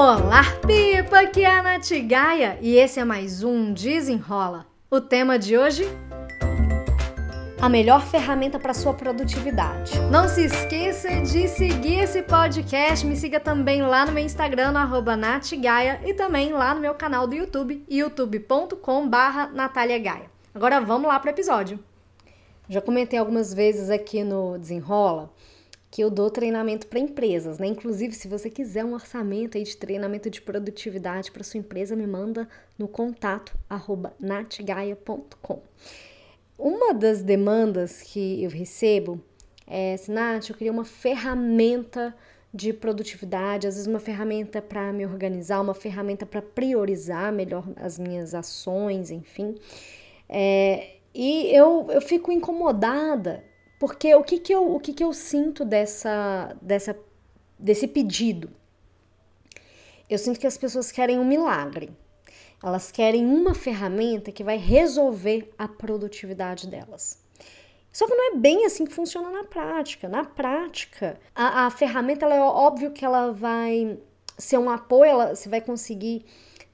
Olá, Pipa! Aqui é a Nath Gaia e esse é mais um Desenrola. O tema de hoje? A melhor ferramenta para sua produtividade. Não se esqueça de seguir esse podcast. Me siga também lá no meu Instagram, no NathGaia, e também lá no meu canal do YouTube, Gaia. Agora vamos lá para o episódio. Já comentei algumas vezes aqui no Desenrola que eu dou treinamento para empresas, né? Inclusive, se você quiser um orçamento aí de treinamento de produtividade para sua empresa, me manda no contato natgaia.com. Uma das demandas que eu recebo é, assim, Nath, eu queria uma ferramenta de produtividade, às vezes uma ferramenta para me organizar, uma ferramenta para priorizar melhor as minhas ações, enfim. É, e eu, eu fico incomodada porque o que, que, eu, o que, que eu sinto dessa, dessa, desse pedido? Eu sinto que as pessoas querem um milagre. Elas querem uma ferramenta que vai resolver a produtividade delas. Só que não é bem assim que funciona na prática. Na prática, a, a ferramenta, ela é óbvio que ela vai ser um apoio, ela, você vai conseguir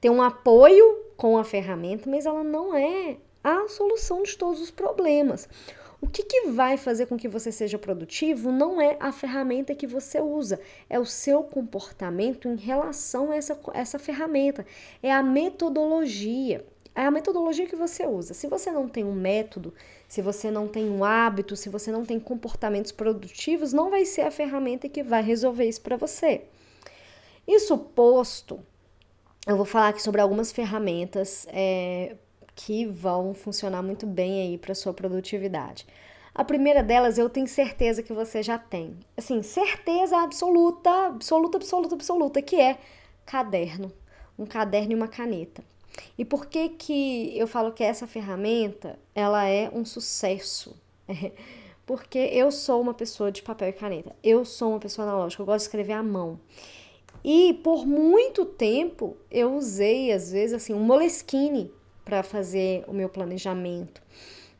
ter um apoio com a ferramenta, mas ela não é a solução de todos os problemas. O que, que vai fazer com que você seja produtivo não é a ferramenta que você usa, é o seu comportamento em relação a essa, essa ferramenta, é a metodologia. É a metodologia que você usa. Se você não tem um método, se você não tem um hábito, se você não tem comportamentos produtivos, não vai ser a ferramenta que vai resolver isso para você. Isso posto, eu vou falar aqui sobre algumas ferramentas é, que vão funcionar muito bem aí para sua produtividade. A primeira delas eu tenho certeza que você já tem. Assim, certeza absoluta, absoluta, absoluta, absoluta, que é caderno. Um caderno e uma caneta. E por que que eu falo que essa ferramenta, ela é um sucesso? Porque eu sou uma pessoa de papel e caneta. Eu sou uma pessoa analógica, eu gosto de escrever à mão. E por muito tempo eu usei, às vezes, assim, um Moleskine para fazer o meu planejamento.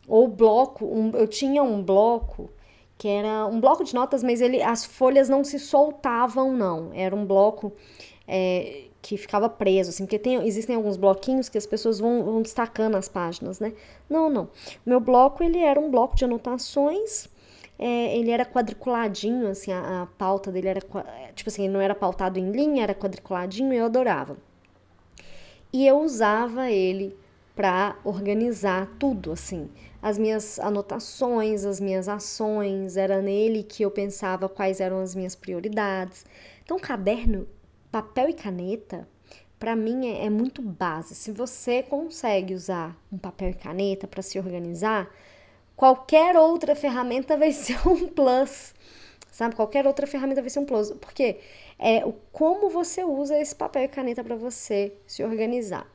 Ou bloco, um, eu tinha um bloco que era um bloco de notas, mas ele, as folhas não se soltavam, não. Era um bloco é, que ficava preso, assim, porque tem, existem alguns bloquinhos que as pessoas vão, vão destacando as páginas, né? Não, não. Meu bloco, ele era um bloco de anotações, é, ele era quadriculadinho, assim, a, a pauta dele era, tipo assim, ele não era pautado em linha, era quadriculadinho eu adorava. E eu usava ele para organizar tudo, assim. As minhas anotações, as minhas ações, era nele que eu pensava quais eram as minhas prioridades. Então, caderno, papel e caneta, para mim é, é, muito base. Se você consegue usar um papel e caneta para se organizar, qualquer outra ferramenta vai ser um plus. Sabe? Qualquer outra ferramenta vai ser um plus. Porque é o como você usa esse papel e caneta para você se organizar.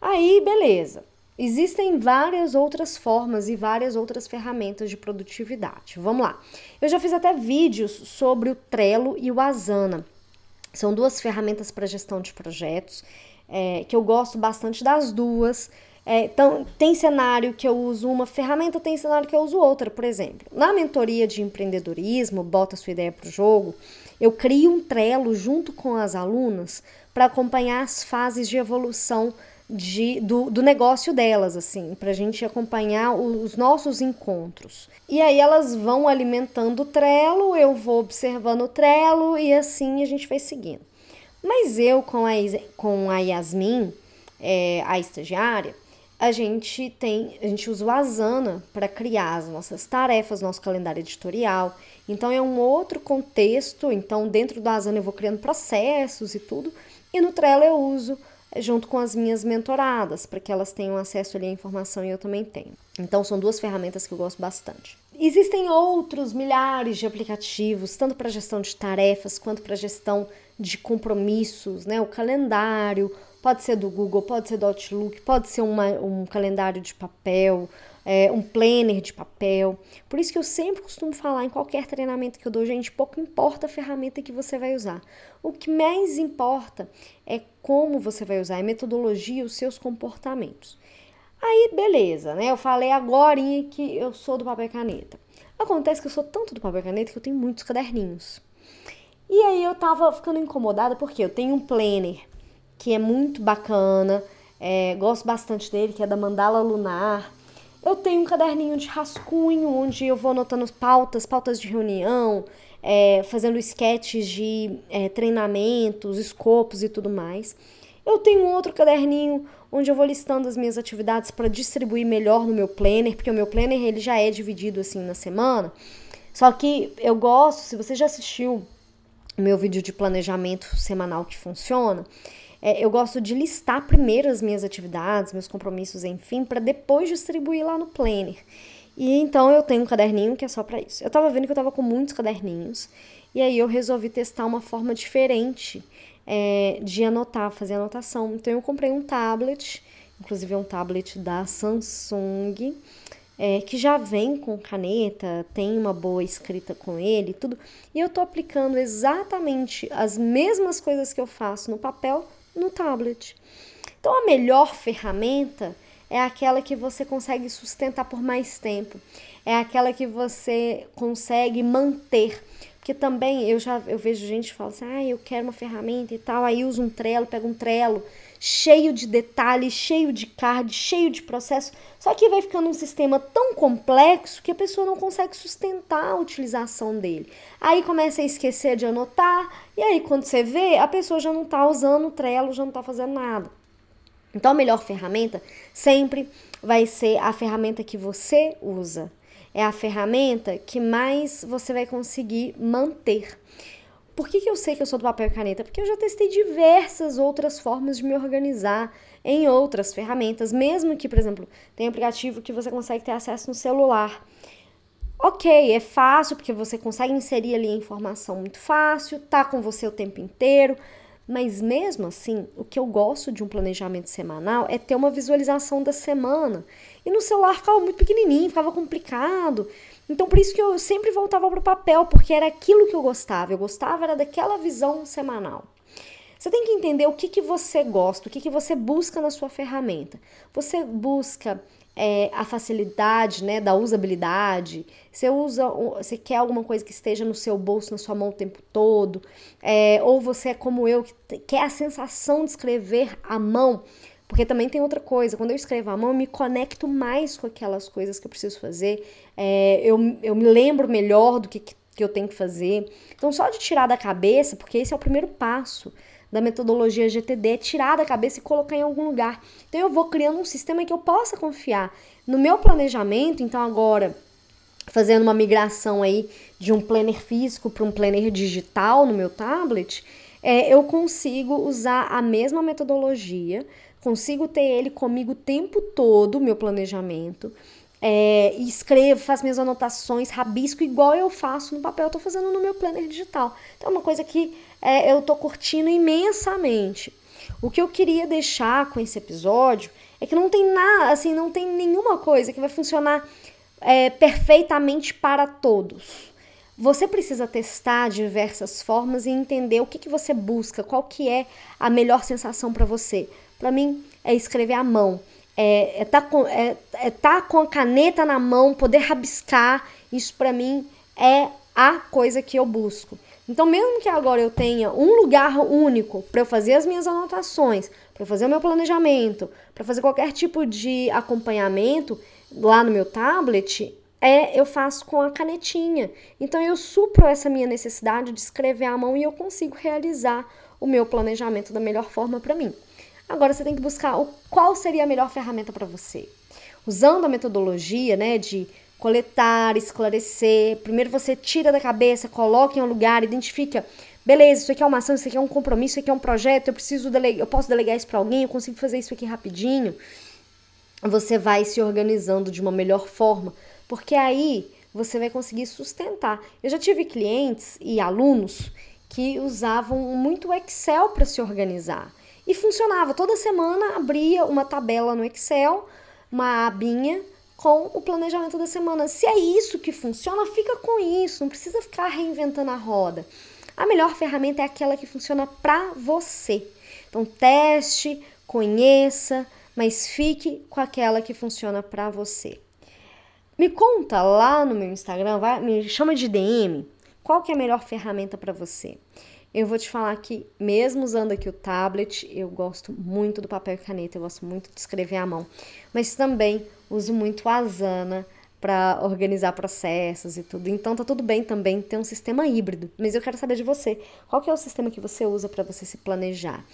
Aí, beleza. Existem várias outras formas e várias outras ferramentas de produtividade. Vamos lá. Eu já fiz até vídeos sobre o Trello e o Asana. São duas ferramentas para gestão de projetos, é, que eu gosto bastante das duas. É, então, tem cenário que eu uso uma ferramenta, tem cenário que eu uso outra, por exemplo. Na mentoria de empreendedorismo, bota sua ideia para o jogo, eu crio um Trello junto com as alunas para acompanhar as fases de evolução de, do, do negócio delas, assim, para a gente acompanhar os nossos encontros. E aí elas vão alimentando o Trello, eu vou observando o Trello e assim a gente vai seguindo. Mas eu com a, com a Yasmin, é, a estagiária, a gente tem, a gente usa o Asana para criar as nossas tarefas, nosso calendário editorial. Então é um outro contexto. Então dentro do Asana eu vou criando processos e tudo. E no Trello eu uso junto com as minhas mentoradas, para que elas tenham acesso ali à informação e eu também tenho. Então são duas ferramentas que eu gosto bastante. Existem outros milhares de aplicativos, tanto para gestão de tarefas quanto para gestão de compromissos, né? O calendário pode ser do Google, pode ser do Outlook, pode ser uma, um calendário de papel, é, um planner de papel. Por isso que eu sempre costumo falar em qualquer treinamento que eu dou, gente, pouco importa a ferramenta que você vai usar. O que mais importa é como você vai usar, a metodologia, os seus comportamentos. Aí, beleza, né? Eu falei agora que eu sou do papel e caneta. Acontece que eu sou tanto do papel e caneta que eu tenho muitos caderninhos. E aí eu tava ficando incomodada porque eu tenho um planner que é muito bacana, é, gosto bastante dele, que é da Mandala Lunar. Eu tenho um caderninho de rascunho onde eu vou anotando pautas, pautas de reunião, é, fazendo sketches de é, treinamentos, escopos e tudo mais. Eu tenho outro caderninho onde eu vou listando as minhas atividades para distribuir melhor no meu planner, porque o meu planner ele já é dividido assim na semana. Só que eu gosto, se você já assistiu o meu vídeo de planejamento semanal que funciona, é, eu gosto de listar primeiro as minhas atividades, meus compromissos, enfim, para depois distribuir lá no planner. E então eu tenho um caderninho que é só para isso. Eu tava vendo que eu tava com muitos caderninhos e aí eu resolvi testar uma forma diferente é, de anotar, fazer anotação. Então eu comprei um tablet, inclusive é um tablet da Samsung, é, que já vem com caneta, tem uma boa escrita com ele, tudo. E eu tô aplicando exatamente as mesmas coisas que eu faço no papel no tablet. Então, a melhor ferramenta é aquela que você consegue sustentar por mais tempo, é aquela que você consegue manter. Porque também eu já eu vejo gente falando assim, ah, eu quero uma ferramenta e tal, aí usa um trelo, pega um trelo cheio de detalhes, cheio de card, cheio de processo. Só que vai ficando um sistema tão complexo que a pessoa não consegue sustentar a utilização dele. Aí começa a esquecer de anotar, e aí quando você vê, a pessoa já não está usando o Trello, já não está fazendo nada. Então a melhor ferramenta sempre vai ser a ferramenta que você usa. É a ferramenta que mais você vai conseguir manter. Por que, que eu sei que eu sou do papel e caneta? Porque eu já testei diversas outras formas de me organizar em outras ferramentas, mesmo que, por exemplo, tem aplicativo que você consegue ter acesso no celular. Ok, é fácil porque você consegue inserir ali a informação muito fácil, tá com você o tempo inteiro, mas mesmo assim, o que eu gosto de um planejamento semanal é ter uma visualização da semana. E no celular ficava muito pequenininho, ficava complicado. Então, por isso que eu sempre voltava para o papel, porque era aquilo que eu gostava. Eu gostava era daquela visão semanal. Você tem que entender o que, que você gosta, o que, que você busca na sua ferramenta. Você busca é, a facilidade né, da usabilidade, você usa, você quer alguma coisa que esteja no seu bolso, na sua mão o tempo todo, é, ou você é como eu, que quer a sensação de escrever à mão. Porque também tem outra coisa, quando eu escrevo à mão, eu me conecto mais com aquelas coisas que eu preciso fazer, é, eu, eu me lembro melhor do que, que eu tenho que fazer. Então, só de tirar da cabeça, porque esse é o primeiro passo da metodologia GTD, é tirar da cabeça e colocar em algum lugar. Então, eu vou criando um sistema que eu possa confiar. No meu planejamento, então, agora, fazendo uma migração aí de um planner físico para um planner digital no meu tablet, é, eu consigo usar a mesma metodologia, consigo ter ele comigo o tempo todo, meu planejamento. É, escrevo, faço minhas anotações, rabisco igual eu faço no papel, eu tô fazendo no meu planner digital. Então é uma coisa que é, eu tô curtindo imensamente. O que eu queria deixar com esse episódio é que não tem nada, assim, não tem nenhuma coisa que vai funcionar é, perfeitamente para todos. Você precisa testar diversas formas e entender o que, que você busca, qual que é a melhor sensação para você. Para mim, é escrever à mão. É, é, tá com, é, é tá com a caneta na mão, poder rabiscar. Isso para mim é a coisa que eu busco. Então, mesmo que agora eu tenha um lugar único para eu fazer as minhas anotações, para fazer o meu planejamento, para fazer qualquer tipo de acompanhamento lá no meu tablet, é eu faço com a canetinha. Então eu supro essa minha necessidade de escrever à mão e eu consigo realizar o meu planejamento da melhor forma para mim. Agora você tem que buscar o, qual seria a melhor ferramenta para você. Usando a metodologia, né, de coletar, esclarecer. Primeiro você tira da cabeça, coloca em um lugar, identifica. Beleza, isso aqui é uma ação, isso aqui é um compromisso, isso aqui é um projeto, eu preciso delegar, eu posso delegar isso para alguém, eu consigo fazer isso aqui rapidinho. Você vai se organizando de uma melhor forma, porque aí você vai conseguir sustentar. Eu já tive clientes e alunos que usavam muito Excel para se organizar. E funcionava. Toda semana abria uma tabela no Excel, uma abinha com o planejamento da semana. Se é isso que funciona, fica com isso, não precisa ficar reinventando a roda. A melhor ferramenta é aquela que funciona para você. Então teste, conheça, mas fique com aquela que funciona para você. Me conta lá no meu Instagram, vai, me chama de DM qual que é a melhor ferramenta para você? Eu vou te falar que, mesmo usando aqui o tablet, eu gosto muito do papel e caneta, eu gosto muito de escrever à mão, mas também uso muito a Asana para organizar processos e tudo. Então tá tudo bem também ter um sistema híbrido, mas eu quero saber de você, qual que é o sistema que você usa para você se planejar?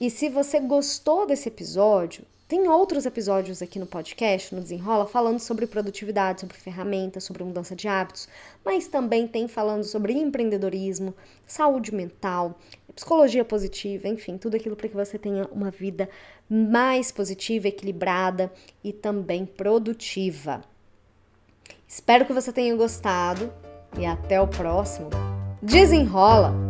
E se você gostou desse episódio, tem outros episódios aqui no podcast, no Desenrola, falando sobre produtividade, sobre ferramentas, sobre mudança de hábitos, mas também tem falando sobre empreendedorismo, saúde mental, psicologia positiva, enfim, tudo aquilo para que você tenha uma vida mais positiva, equilibrada e também produtiva. Espero que você tenha gostado e até o próximo. Desenrola!